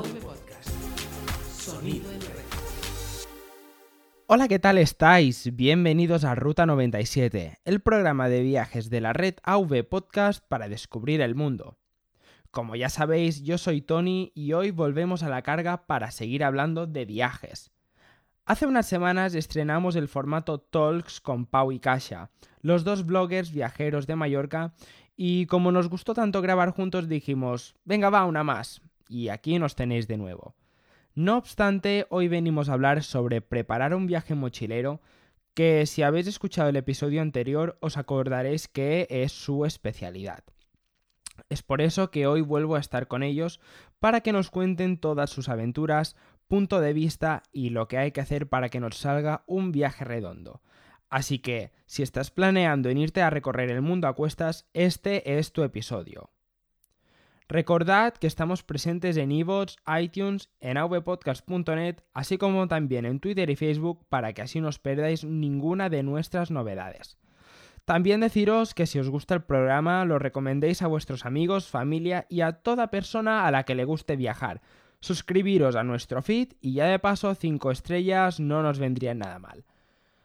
Podcast. Sonido. Hola, ¿qué tal estáis? Bienvenidos a Ruta 97, el programa de viajes de la red AV Podcast para descubrir el mundo. Como ya sabéis, yo soy Tony y hoy volvemos a la carga para seguir hablando de viajes. Hace unas semanas estrenamos el formato Talks con Pau y Kasha, los dos bloggers viajeros de Mallorca, y como nos gustó tanto grabar juntos dijimos, venga va, una más, y aquí nos tenéis de nuevo. No obstante, hoy venimos a hablar sobre preparar un viaje mochilero, que si habéis escuchado el episodio anterior os acordaréis que es su especialidad. Es por eso que hoy vuelvo a estar con ellos para que nos cuenten todas sus aventuras, punto de vista y lo que hay que hacer para que nos salga un viaje redondo. Así que, si estás planeando en irte a recorrer el mundo a cuestas, este es tu episodio. Recordad que estamos presentes en iVoox, iTunes, en avpodcast.net, así como también en Twitter y Facebook para que así no os perdáis ninguna de nuestras novedades. También deciros que si os gusta el programa lo recomendéis a vuestros amigos, familia y a toda persona a la que le guste viajar. Suscribiros a nuestro feed y ya de paso 5 estrellas no nos vendrían nada mal.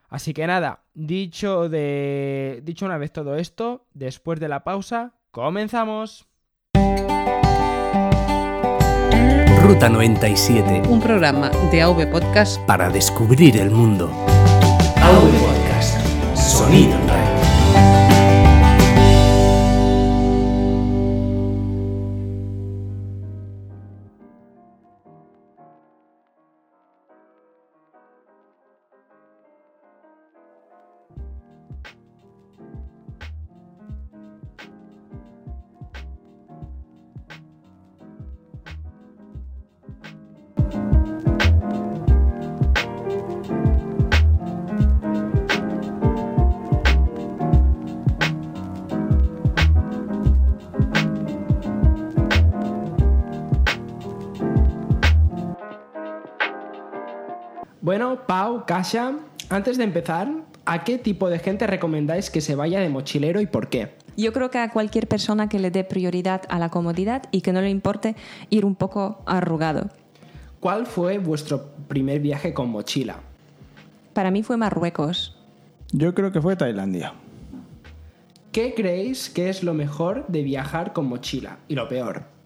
Así que nada, dicho de dicho una vez todo esto, después de la pausa, comenzamos. Ruta 97. un programa de AV Podcast Para descubrir el mundo. AV Podcast. Sonido en red. Bueno, Pau, Kasha, antes de empezar, ¿a qué tipo de gente recomendáis que se vaya de mochilero y por qué? Yo creo que a cualquier persona que le dé prioridad a la comodidad y que no le importe ir un poco arrugado. ¿Cuál fue vuestro primer viaje con mochila? Para mí fue Marruecos. Yo creo que fue Tailandia. ¿Qué creéis que es lo mejor de viajar con mochila y lo peor?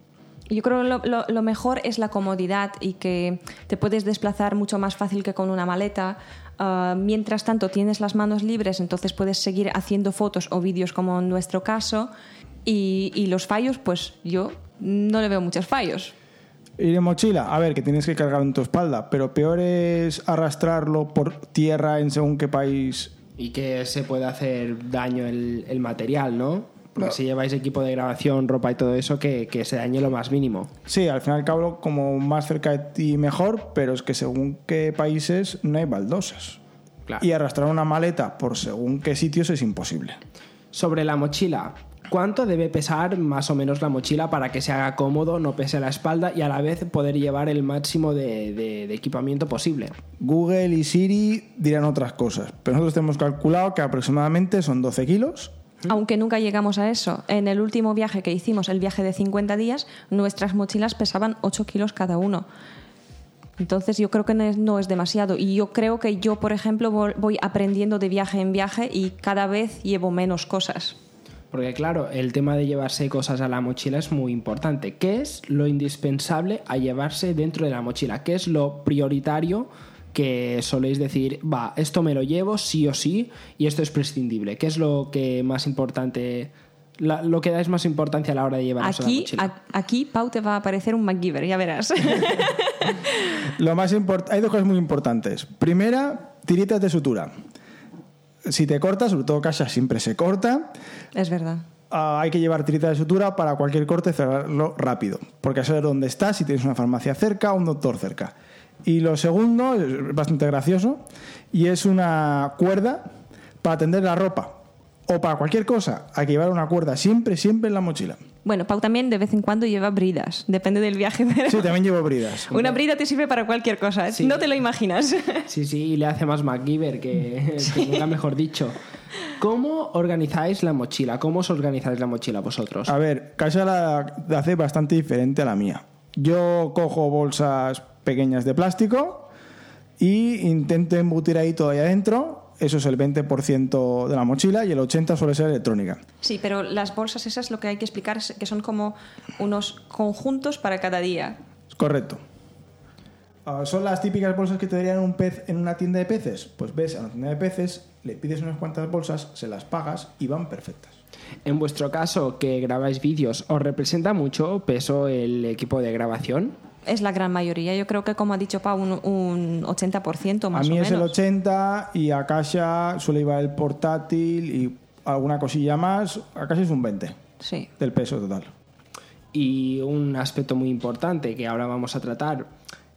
Yo creo que lo, lo- lo mejor es la comodidad y que te puedes desplazar mucho más fácil que con una maleta. Ah, mientras tanto, tienes las manos libres, entonces puedes seguir haciendo fotos o vídeos como en nuestro caso. Y, y los fallos, pues yo no le veo muchos fallos. Ir en mochila, a ver, que tienes que cargar en tu espalda, pero peor es arrastrarlo por tierra en según qué país. Y que se puede hacer daño el, el material, ¿no? Porque si lleváis equipo de grabación, ropa y todo eso, que, que se dañe lo más mínimo. Sí, al fin y al cabo, como más cerca de ti mejor, pero es que según qué países no hay baldosas. Claro. Y arrastrar una maleta por según qué sitios es imposible. Sobre la mochila, ¿cuánto debe pesar más o menos la mochila para que se haga cómodo, no pese la espalda y a la vez poder llevar el máximo de, de- de equipamiento posible? Google y Siri dirán otras cosas, pero nosotros tenemos calculado que aproximadamente son 12 kilos. Aunque nunca llegamos a eso. En el último viaje que hicimos, el viaje de 50 días, nuestras mochilas pesaban 8 kilos cada uno. Entonces yo creo que no es, demasiado. Y yo creo que yo, por ejemplo, voy aprendiendo de viaje en viaje y cada vez llevo menos cosas. Porque claro, el tema de llevarse cosas a la mochila es muy importante. ¿Qué es lo indispensable a llevarse dentro de la mochila? ¿Qué es lo prioritario que soléis decir, va, esto me lo llevo sí o sí y esto es prescindible? ¿Qué es lo que más importante, la- lo que dais más importancia a la hora de a la Aquí, mochila? a- aquí Pau te va a aparecer un MacGyver, ya verás. Lo más hay dos cosas muy importantes. Primera, tiritas de sutura. Si te cortas, sobre todo casa siempre se corta, es verdad. ah, hay que llevar tiritas de sutura para cualquier corte cerrarlo rápido, porque a saber dónde estás, si tienes una farmacia cerca o un doctor cerca. Y lo segundo, es bastante gracioso, y es una cuerda para tender la ropa. O para cualquier cosa, hay que llevar una cuerda siempre, siempre en la mochila. Bueno, Pau también de vez en cuando lleva bridas, depende del viaje. pero Sí, también llevo bridas. Una brida te sirve para cualquier cosa, ¿eh? Sí. no te lo imaginas. Sí, sí, y le hace más MacGyver que, que nunca mejor dicho. ¿Cómo organizáis la mochila? ¿Cómo os organizáis la mochila vosotros? A ver, Casa la la hace bastante diferente a la mía. Yo cojo bolsas pequeñas de plástico y intento embutir ahí todo ahí adentro. Eso es el 20% de la mochila y el 80% suele ser electrónica. Sí, pero las bolsas esas lo que hay que explicar es que son como unos conjuntos para cada día. Correcto. Ah, ¿Son las típicas bolsas que te darían un pez en una tienda de peces? Pues ves a una tienda de peces, le pides unas cuantas bolsas, se las pagas y van perfectas. En vuestro caso, que grabáis vídeos, ¿os representa mucho peso el equipo de grabación? Es la gran mayoría. Yo creo que, como ha dicho Pau, un, un 80% más a mí o es el menos. 80 y a Kasia suele llevar el portátil y alguna cosilla más. A Kasia es un 20 Sí. del peso total. Y un aspecto muy importante que ahora vamos a tratar,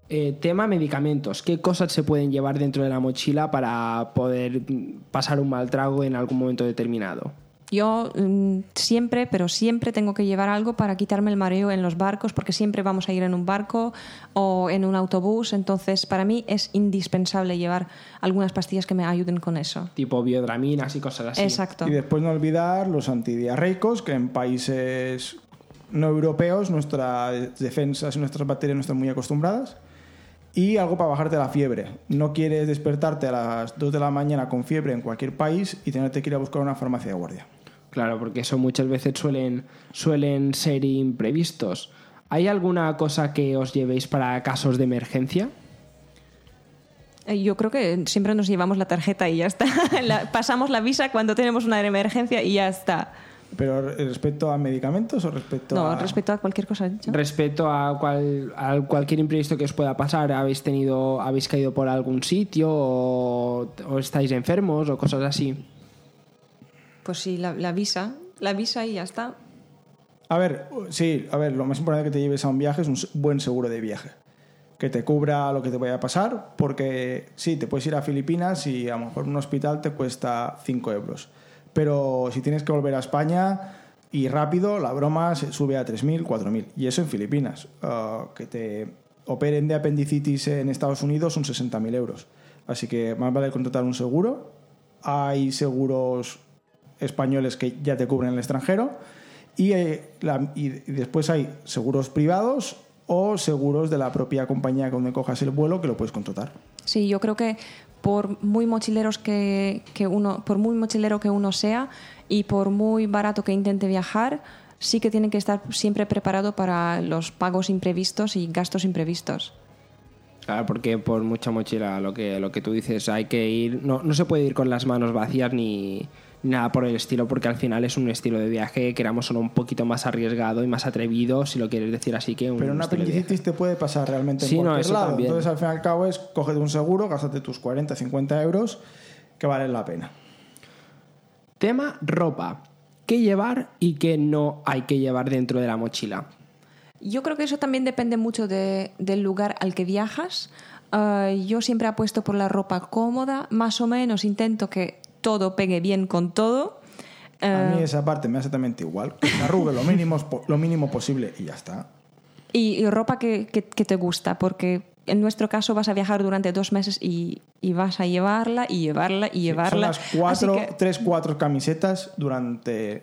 eh, tema medicamentos. ¿Qué cosas se pueden llevar dentro de la mochila para poder pasar un mal trago en algún momento determinado? Yo mm, siempre, pero siempre tengo que llevar algo para quitarme el mareo en los barcos, porque siempre vamos a ir en un barco o en un autobús. Entonces, para mí es indispensable llevar algunas pastillas que me ayuden con eso. Tipo biodraminas y cosas así. Exacto. Y después no olvidar los antidiarreicos, que en países no europeos nuestras defensas y nuestras bacterias no están muy acostumbradas. Y algo para bajarte la fiebre. No quieres despertarte a las 2 de la mañana con fiebre en cualquier país y tenerte que ir a buscar una farmacia de guardia. Claro, porque eso muchas veces suelen, suelen ser imprevistos. ¿Hay alguna cosa que os llevéis para casos de emergencia? Eh, Yo creo que siempre nos llevamos la tarjeta y ya está. La- pasamos la visa cuando tenemos una emergencia y ya está. Pero respecto a medicamentos o respecto No, a... respecto a cualquier cosa. ¿no? Respecto a, cual- a cualquier imprevisto que os pueda pasar, ¿habéis tenido, habéis caído por algún sitio o, o estáis enfermos o cosas así? Pues sí, la, visa. La visa y ya está. A ver, sí, a ver, lo más importante que te lleves a un viaje es un buen seguro de viaje. Que te cubra lo que te vaya a pasar, porque sí, te puedes ir a Filipinas y a lo mejor un hospital te cuesta 5 euros. Pero si tienes que volver a España y rápido, la broma se sube a 3.000, 4.000. Y eso en Filipinas. Ah, que te operen de apendicitis en Estados Unidos son 60.000 euros. Así que más vale contratar un seguro. Hay seguros españoles que ya te cubren en el extranjero. Y, eh, y después hay seguros privados o seguros de la propia compañía donde cojas el vuelo que lo puedes contratar. Sí, yo creo que por muy mochileros que, que uno, por muy mochilero que uno sea y por muy barato que intente viajar, sí que tiene que estar siempre preparado para los pagos imprevistos y gastos imprevistos. Claro, porque por mucha mochila, lo que, lo que tú dices, hay que ir. No, no se puede ir con las manos vacías ni, ni nada por el estilo, porque al final es un estilo de viaje, queramos solo un poquito más arriesgado y más atrevido, si lo quieres decir así que un Pero una apendicitis te puede pasar realmente en Sí, no, cualquier eso lado. también. Entonces, al fin y al cabo, es cógete un seguro, gástate tus 40, 50 euros, que valen la pena. Tema ropa. ¿Qué llevar y qué no hay que llevar dentro de la mochila? Yo creo que eso también depende mucho de- del lugar al que viajas. Ah, yo siempre apuesto por la ropa cómoda, más o menos intento que todo pegue bien con todo. A Ah, mí esa parte me hace exactamente igual. Que me arrugue lo mínimo, lo mínimo posible y ya está. Y, y ropa que, que- que te gusta, porque en nuestro caso vas a viajar durante dos meses y, y vas a llevarla y llevarla y Son llevarla. las cuatro, que, tres, cuatro camisetas durante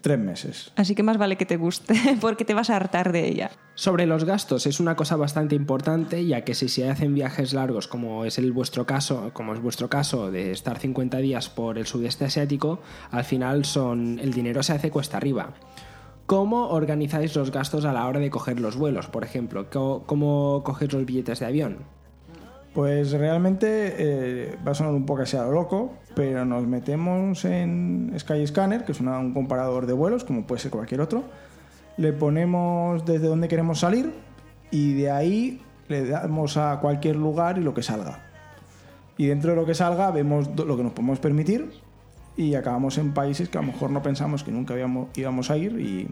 tres meses. así que más vale que te guste, porque te vas a hartar de ella. Sobre los gastos es una cosa bastante importante, ya que si se hacen viajes largos, como es el vuestro caso, como es vuestro caso de estar 50 días por el sudeste asiático, al final son el dinero se hace cuesta arriba. ¿Cómo organizáis los gastos a la hora de coger los vuelos, por ejemplo? ¿Cómo, cómo cogéis los billetes de avión? Pues realmente eh, va a sonar un poco así a lo loco, pero nos metemos en Skyscanner, que es un comparador de vuelos, como puede ser cualquier otro. Le ponemos desde dónde queremos salir y de ahí le damos a cualquier lugar y lo que salga. Y dentro de lo que salga vemos lo que nos podemos permitir y acabamos en países que a lo mejor no pensamos que nunca íbamos a ir y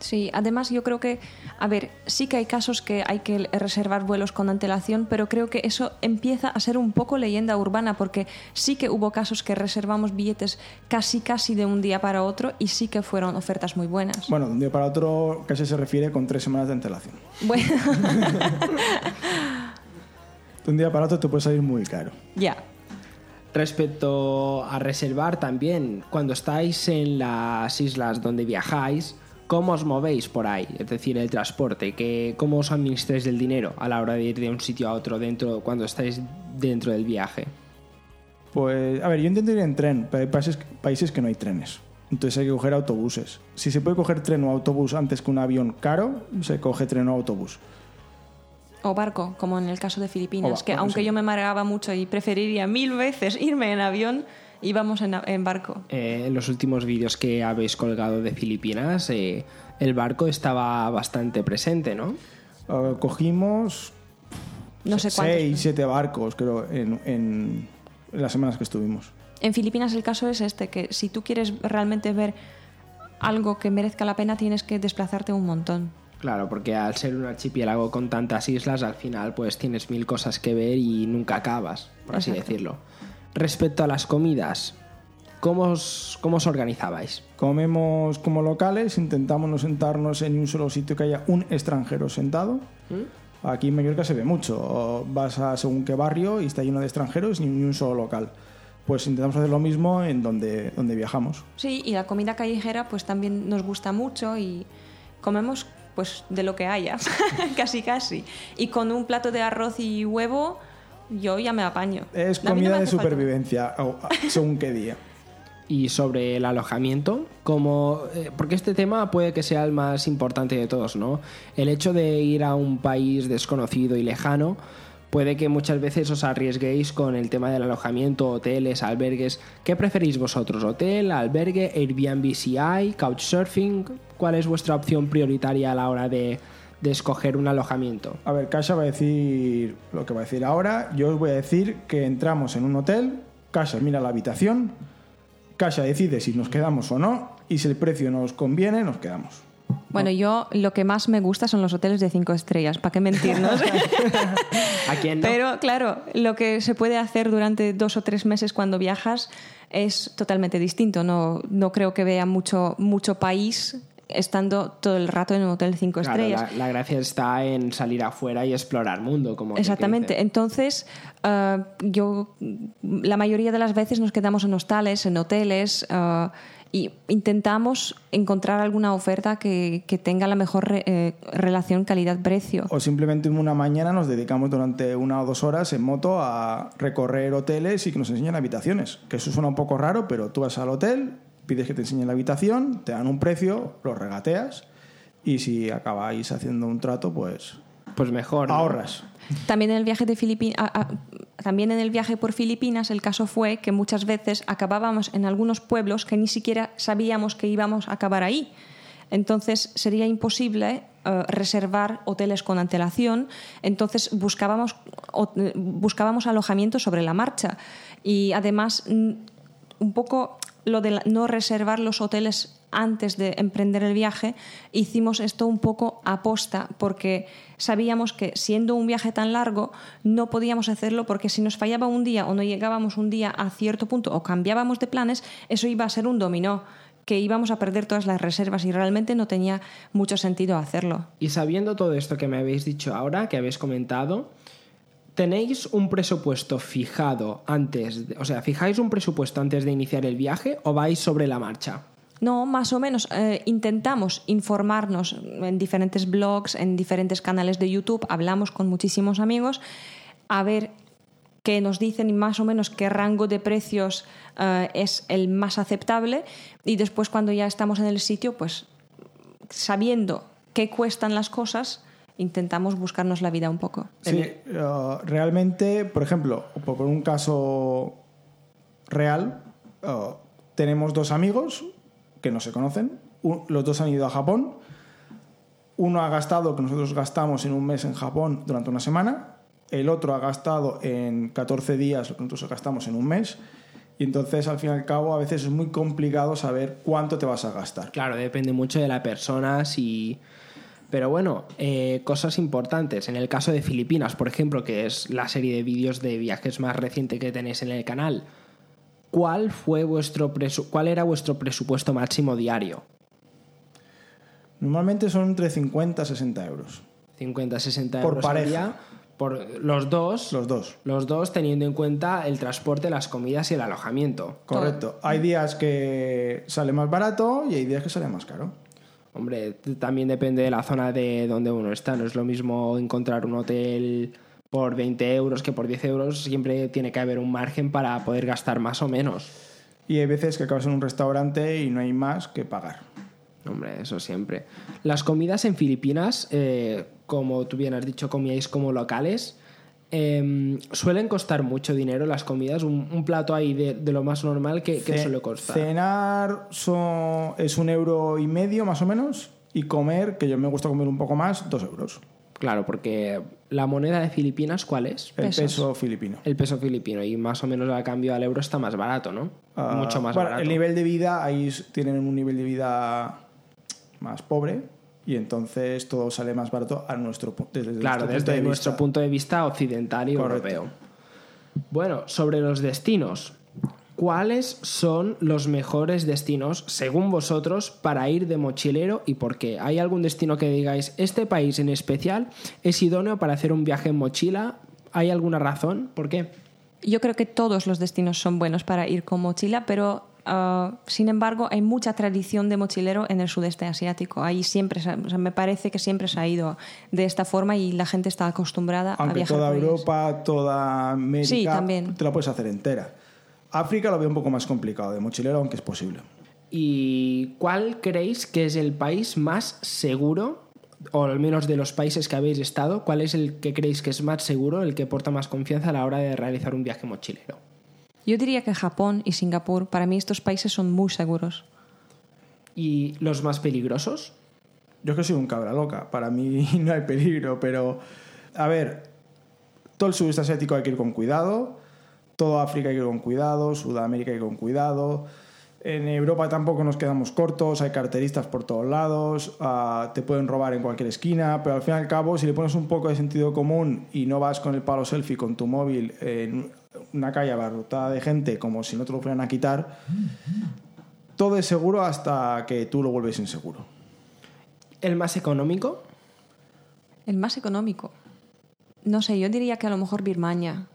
Sí, además yo creo que, a ver, sí que hay casos que hay que reservar vuelos con antelación, pero creo que eso empieza a ser un poco leyenda urbana, porque sí que hubo casos que reservamos billetes casi casi de un día para otro y sí que fueron ofertas muy buenas. bueno, de un día para otro casi se refiere con tres semanas de antelación. Bueno, De un día para otro te puede salir muy caro. ya. Respecto a reservar también, cuando estáis en las islas donde viajáis, ¿Cómo os movéis por ahí? Es decir, el transporte, que, ¿cómo os administráis el dinero a la hora de ir de un sitio a otro dentro cuando estáis dentro del viaje? Pues, a ver, yo intento ir en tren, pero hay países, países que no hay trenes. Entonces hay que coger autobuses. Si se puede coger tren o autobús antes que un avión caro, se coge tren o autobús. O barco, como en el caso de Filipinas, O que aunque sí. yo me mareaba mucho y preferiría mil veces irme en avión, íbamos en, en barco. Eh, en los últimos vídeos que habéis colgado de Filipinas, eh, el barco estaba bastante presente, ¿no? Ah, cogimos No sé cuántos. seis, siete barcos, creo, en, en- en las semanas que estuvimos. En Filipinas el caso es este, que si tú quieres realmente ver algo que merezca la pena, tienes que desplazarte un montón. Claro, porque al ser un archipiélago con tantas islas, al final pues tienes mil cosas que ver y nunca acabas, por así Exacto. decirlo. Respecto a las comidas, ¿cómo os, cómo os organizabais? Comemos como locales, intentamos no sentarnos en un solo sitio que haya un extranjero sentado. Aquí en Mallorca se ve mucho. Vas a según qué barrio y está lleno de extranjeros y ni un solo local. Pues intentamos hacer lo mismo en donde, donde viajamos. Sí, y la comida callejera pues también nos gusta mucho y comemos pues de lo que haya, casi casi. Y con un plato de arroz y huevo yo ya me apaño. Es no comida de supervivencia, o- según qué día. Y sobre el alojamiento, como, eh, porque este tema puede que sea el más importante de todos, ¿no? El hecho de ir a un país desconocido y lejano puede que muchas veces os arriesguéis con el tema del alojamiento, hoteles, albergues. ¿Qué preferís vosotros? ¿Hotel, albergue, Airbnb si hay, couchsurfing? ¿Cuál es vuestra opción prioritaria a la hora de, de escoger un alojamiento? A ver, Kasha va a decir lo que va a decir ahora. Yo os voy a decir que entramos en un hotel, Kasha mira la habitación, Kasha decide si nos quedamos o no, y si el precio nos conviene, nos quedamos. Bueno, yo lo que más me gusta son los hoteles de cinco estrellas, ¿para qué mentirnos? ¿A quién no? Pero claro, lo que se puede hacer durante dos o tres meses cuando viajas es totalmente distinto. No, no creo que vea mucho, mucho país estando todo el rato en un hotel cinco Claro, estrellas. la, la gracia está en salir afuera y explorar mundo, como Exactamente. Entonces, ah, yo la mayoría de las veces nos quedamos en hostales, en hoteles, ah, y intentamos encontrar alguna oferta que, que tenga la mejor re- eh, relación calidad-precio. O simplemente una mañana nos dedicamos durante una o dos horas en moto a recorrer hoteles y que nos enseñen habitaciones. Que eso suena un poco raro, pero tú vas al hotel, pides que te enseñen la habitación, te dan un precio, lo regateas y si acabáis haciendo un trato, pues Pues mejor. ¿no? ahorras. También en el viaje de Filipi- a- a- también en el viaje por Filipinas el caso fue que muchas veces acabábamos en algunos pueblos que ni siquiera sabíamos que íbamos a acabar ahí. Entonces sería imposible eh, reservar hoteles con antelación. Entonces buscábamos, o- buscábamos alojamiento sobre la marcha. Y además, un poco lo de no reservar los hoteles antes de emprender el viaje, hicimos esto un poco aposta, porque sabíamos que siendo un viaje tan largo no podíamos hacerlo porque si nos fallaba un día o no llegábamos un día a cierto punto o cambiábamos de planes, eso iba a ser un dominó que íbamos a perder todas las reservas y realmente no tenía mucho sentido hacerlo. Y sabiendo todo esto que me habéis dicho ahora, que habéis comentado, ¿tenéis un presupuesto fijado antes, de- o sea, fijáis un presupuesto antes de iniciar el viaje o vais sobre la marcha? No, más o menos. eh, intentamos informarnos en diferentes blogs, en diferentes canales de YouTube, hablamos con muchísimos amigos, a ver qué nos dicen más o menos qué rango de precios eh, es el más aceptable y después cuando ya estamos en el sitio, pues sabiendo qué cuestan las cosas, intentamos buscarnos la vida un poco. Sí, eh, realmente, por ejemplo, por un caso real, eh, tenemos dos amigos que no se conocen, los dos han ido a Japón, uno ha gastado que nosotros gastamos en un mes en Japón durante una semana, el otro ha gastado en 14 días lo que nosotros gastamos en un mes, y entonces al fin y al cabo a veces es muy complicado saber cuánto te vas a gastar. Claro, depende mucho de la persona, si... Pero bueno, eh, cosas importantes. En el caso de Filipinas, por ejemplo, que es la serie de vídeos de viajes más reciente que tenéis en el canal, ¿cuál, fue vuestro presu- ¿cuál era vuestro presupuesto máximo diario? Normalmente son entre 50 y 60 euros, 50, 60 Por euros al pareja. día. Por los dos. los dos. Los dos teniendo en cuenta el transporte, las comidas y el alojamiento. Correcto. Hay días que sale más barato y hay días que sale más caro. Hombre, también depende de la zona de donde uno está. No es lo mismo encontrar un hotel por 20 euros que por 10 euros. Siempre tiene que haber un margen para poder gastar más o menos. Y hay veces que acabas en un restaurante y no hay más que pagar. Hombre, eso siempre. Las comidas en Filipinas, eh, como tú bien has dicho, comíais como locales. Eh, suelen costar mucho dinero las comidas. Un, un plato ahí de, de lo más normal que, suele costar. Cenar son- es un euro y medio más o menos. Y comer, que yo me gusta comer un poco más, dos euros. Claro, porque la moneda de Filipinas, ¿cuál es? El Pesos. peso filipino. El peso filipino. Y más o menos a cambio al euro está más barato, ¿no? Ah, Mucho más bueno, barato. El nivel de vida, ahí tienen un nivel de vida más pobre y entonces todo sale más barato a nuestro, desde Claro, nuestro desde punto de nuestro vista. punto de vista occidental y Correcto. europeo. Bueno, sobre los destinos. ¿Cuáles son los mejores destinos, según vosotros, para ir de mochilero y por qué? ¿Hay algún destino que digáis, este país en especial es idóneo para hacer un viaje en mochila? ¿Hay alguna razón? ¿Por qué? Yo creo que todos los destinos son buenos para ir con mochila, pero ah, sin embargo hay mucha tradición de mochilero en el sudeste asiático. Ahí siempre, se- o sea, me parece que siempre se ha ido de esta forma y la gente está acostumbrada a Aunque viajar. toda por ellos. Europa, toda América, Sí, también. te la puedes hacer entera. África lo veo un poco más complicado de mochilero, aunque es posible. ¿Y cuál creéis que es el país más seguro, o al menos de los países que habéis estado, cuál es el que creéis que es más seguro, el que porta más confianza a la hora de realizar un viaje mochilero? Yo diría que Japón y Singapur, para mí estos países son muy seguros. ¿Y los más peligrosos? Yo es que soy un cabra loca, para mí no hay peligro, pero a ver, todo el sudeste asiático hay que ir con cuidado, todo África hay que ir con cuidado, Sudamérica hay que ir con cuidado, en Europa tampoco nos quedamos cortos, hay carteristas por todos lados, ah, te pueden robar en cualquier esquina, pero al fin y al cabo, si le pones un poco de sentido común y no vas con el palo selfie con tu móvil en una calle abarrotada de gente como si no te lo fueran a quitar, todo es seguro hasta que tú lo vuelves inseguro. ¿El más económico? El más económico. No sé, yo diría que a lo mejor Birmania.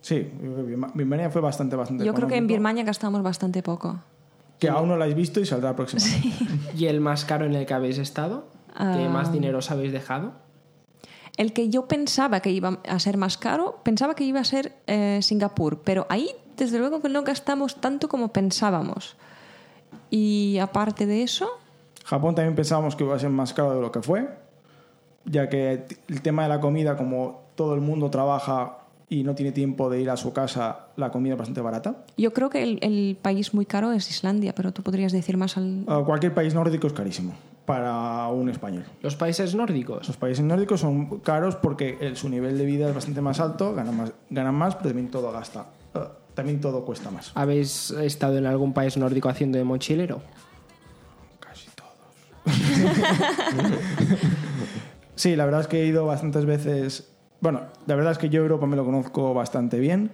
Sí, Birma- Birmania fue bastante, bastante Yo creo que en. Birmania gastamos bastante poco. Que aún no la habéis visto y saldrá próximamente. ¿Y el más caro en el que habéis estado? ¿Qué Ah. más dinero os habéis dejado? El que yo pensaba que iba a ser más caro, pensaba que iba a ser eh, Singapur, pero ahí desde luego que no gastamos tanto como pensábamos. Y aparte de eso, Japón también pensábamos que iba a ser más caro de lo que fue, ya que el tema de la comida, como todo el mundo trabaja y no tiene tiempo de ir a su casa, la comida es bastante barata. yo creo que el, el país muy caro es Islandia, pero tú podrías decir más al... Ah, Cualquier país nórdico es carísimo para un español. ¿Los países nórdicos? Los países nórdicos son caros porque el- su nivel de vida es bastante más alto, ganan más, ganan más pero también todo gasta. ah, También todo cuesta más. ¿Habéis estado en algún país nórdico haciendo de mochilero? Casi todos. sí, la verdad es que he ido bastantes veces. Bueno, la verdad es que yo Europa me lo conozco bastante bien.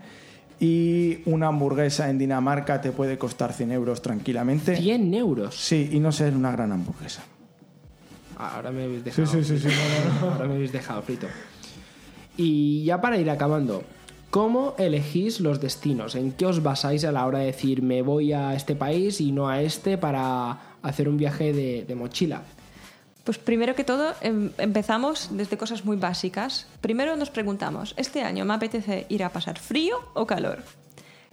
Y una hamburguesa en Dinamarca te puede costar 100 euros tranquilamente. 100 euros. Sí, y no ser una gran hamburguesa. Ahora me habéis dejado. sí, sí, sí, no, Ahora me habéis dejado frito. Y ya para ir acabando, ¿cómo elegís los destinos? ¿En qué os basáis a la hora de decir me voy a este país y no a este para hacer un viaje de, de mochila? Pues primero que todo em- empezamos desde cosas muy básicas. Primero nos preguntamos, ¿este año me apetece ir a pasar frío o calor?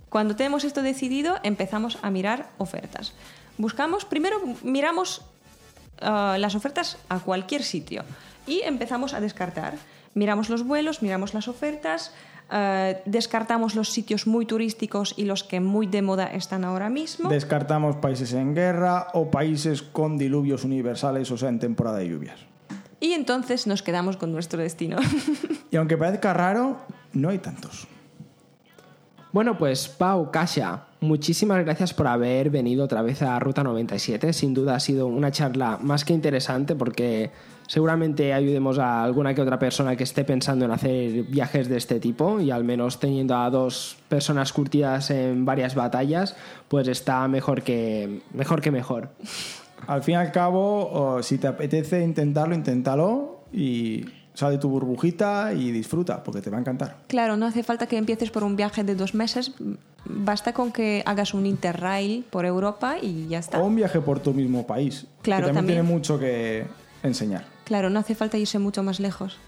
Cuando tenemos esto decidido, empezamos a mirar ofertas. Buscamos, primero miramos ah, las ofertas a cualquier sitio y empezamos a descartar. Miramos los vuelos, miramos las ofertas, ah, descartamos los sitios muy turísticos y los que muy de moda están ahora mismo. Descartamos países en guerra o países con diluvios universales, o sea, en temporada de lluvias. y entonces nos quedamos con nuestro destino. Y aunque parezca raro, no hay tantos. Bueno, pues Pau, Kasia, muchísimas gracias por haber venido otra vez a Ruta 97. Sin duda ha sido una charla más que interesante porque seguramente ayudemos a alguna que otra persona que esté pensando en hacer viajes de este tipo y al menos teniendo a dos personas curtidas en varias batallas, pues está mejor que mejor. Que mejor. Al fin y al cabo, o si te apetece intentarlo, inténtalo y Sal de tu burbujita y disfruta, porque te va a encantar. Claro, no hace falta que empieces por un viaje de dos meses, basta con que hagas un interrail por Europa y ya está. O un viaje por tu mismo país, Claro, que también, también. tiene mucho que enseñar. Claro, no hace falta irse mucho más lejos.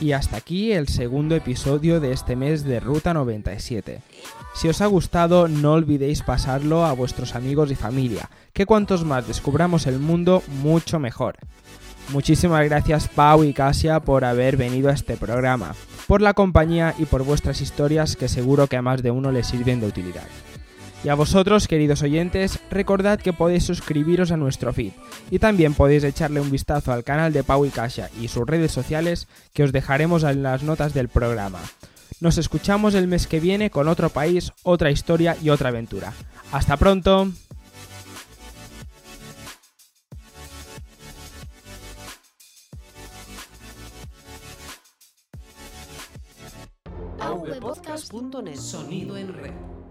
Y hasta aquí el segundo episodio de este mes de Ruta 97. Si os ha gustado, no olvidéis pasarlo a vuestros amigos y familia, que cuantos más descubramos el mundo, mucho mejor. Muchísimas gracias Pau y Casia por haber venido a este programa, por la compañía y por vuestras historias que seguro que a más de uno les sirven de utilidad. Y a vosotros, queridos oyentes, recordad que podéis suscribiros a nuestro feed y también podéis echarle un vistazo al canal de Pau y Kasia y sus redes sociales que os dejaremos en las notas del programa. Nos escuchamos el mes que viene con otro país, otra historia y otra aventura. ¡Hasta pronto! Sonido en red.